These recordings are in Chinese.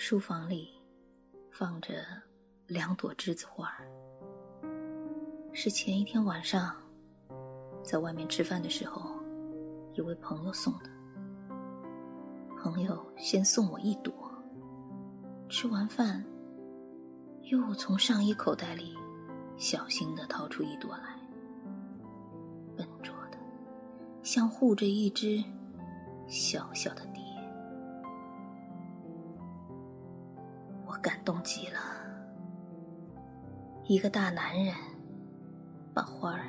书房里放着两朵栀子花，是前一天晚上在外面吃饭的时候一位朋友送的。朋友先送我一朵，吃完饭又从上衣口袋里小心的掏出一朵来，笨拙的，像护着一只小小的动极了，一个大男人把花儿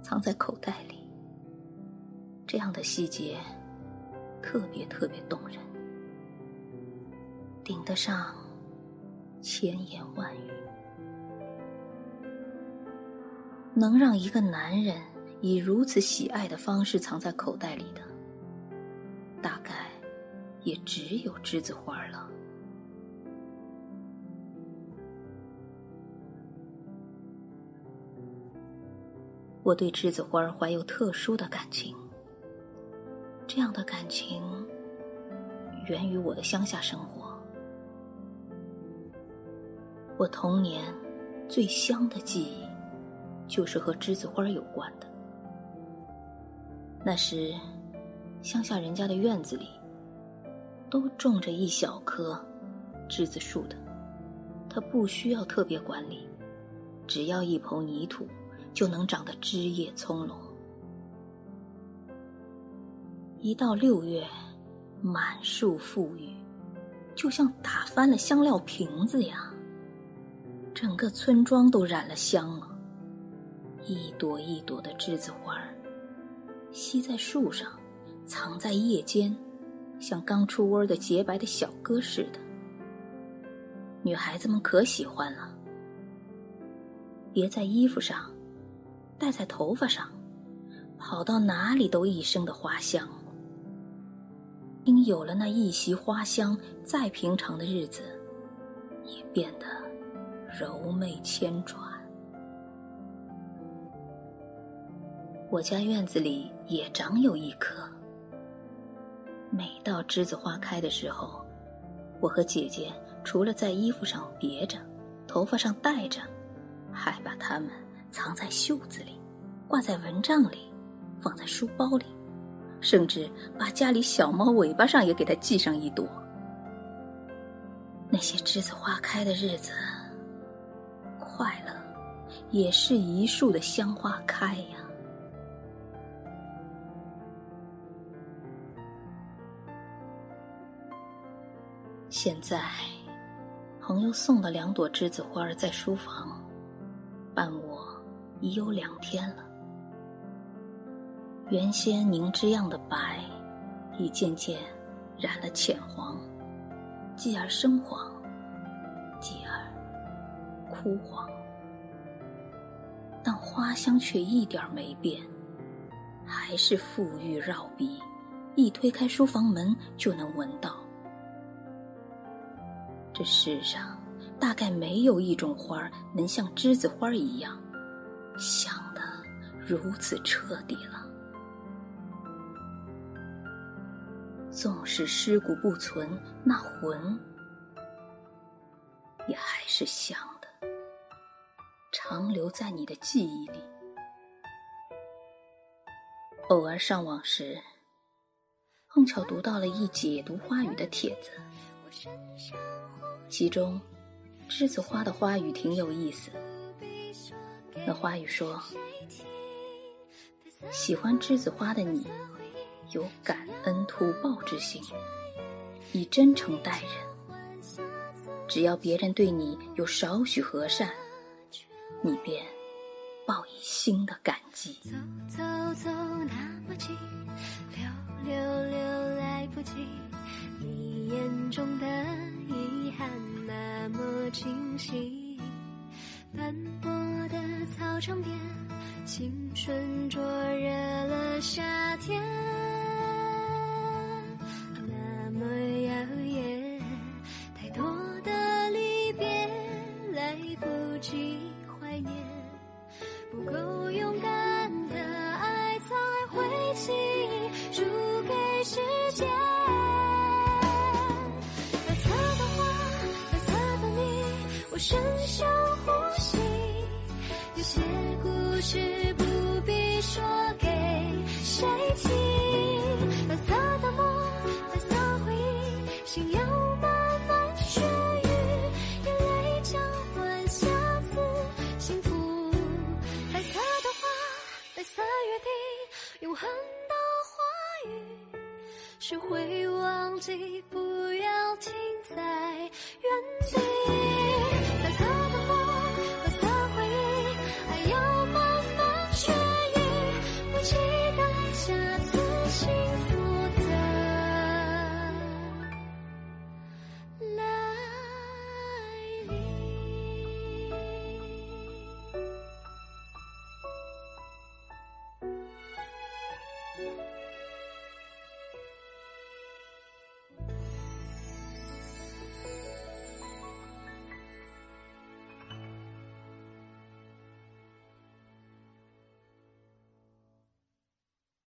藏在口袋里，这样的细节特别特别动人，顶得上千言万语。能让一个男人以如此喜爱的方式藏在口袋里的，大概也只有栀子花了。我对栀子花怀有特殊的感情，这样的感情源于我的乡下生活。我童年最香的记忆，就是和栀子花有关的。那时，乡下人家的院子里都种着一小棵栀子树的，它不需要特别管理，只要一捧泥土。就能长得枝叶葱茏。一到六月，满树馥郁，就像打翻了香料瓶子呀。整个村庄都染了香了。一朵一朵的栀子花儿，吸在树上，藏在叶间，像刚出窝的洁白的小鸽似的。女孩子们可喜欢了，别在衣服上。戴在头发上，跑到哪里都一身的花香。因有了那一袭花香，再平常的日子也变得柔媚千转。我家院子里也长有一棵。每到栀子花开的时候，我和姐姐除了在衣服上别着，头发上戴着，还把它们。藏在袖子里，挂在蚊帐里，放在书包里，甚至把家里小猫尾巴上也给它系上一朵。那些栀子花开的日子，快乐也是一树的香花开呀。现在，朋友送的两朵栀子花在书房，伴我。已有两天了，原先凝脂样的白，已渐渐染了浅黄，继而深黄，继而枯黄，但花香却一点没变，还是馥郁绕鼻，一推开书房门就能闻到。这世上大概没有一种花儿能像栀子花一样。想的如此彻底了，纵使尸骨不存，那魂也还是想的，长留在你的记忆里。偶尔上网时，碰巧读到了一解读花语的帖子，其中栀子花的花语挺有意思。那花语说：“喜欢栀子花的你，有感恩图报之心，以真诚待人。只要别人对你有少许和善，你便报以新的感激。”走走走，那么近，溜溜溜，来不及。你眼中的遗憾那么清晰，唱片青春灼热了夏天那么耀眼太多的离别来不及怀念。不够勇敢的爱才会轻易输给时间白色的花白色的你我深情蓝色的梦白色回忆心要慢慢痊愈眼泪交换下次幸福白色的花白色约定永恒的话语学会忘记不要停在原地。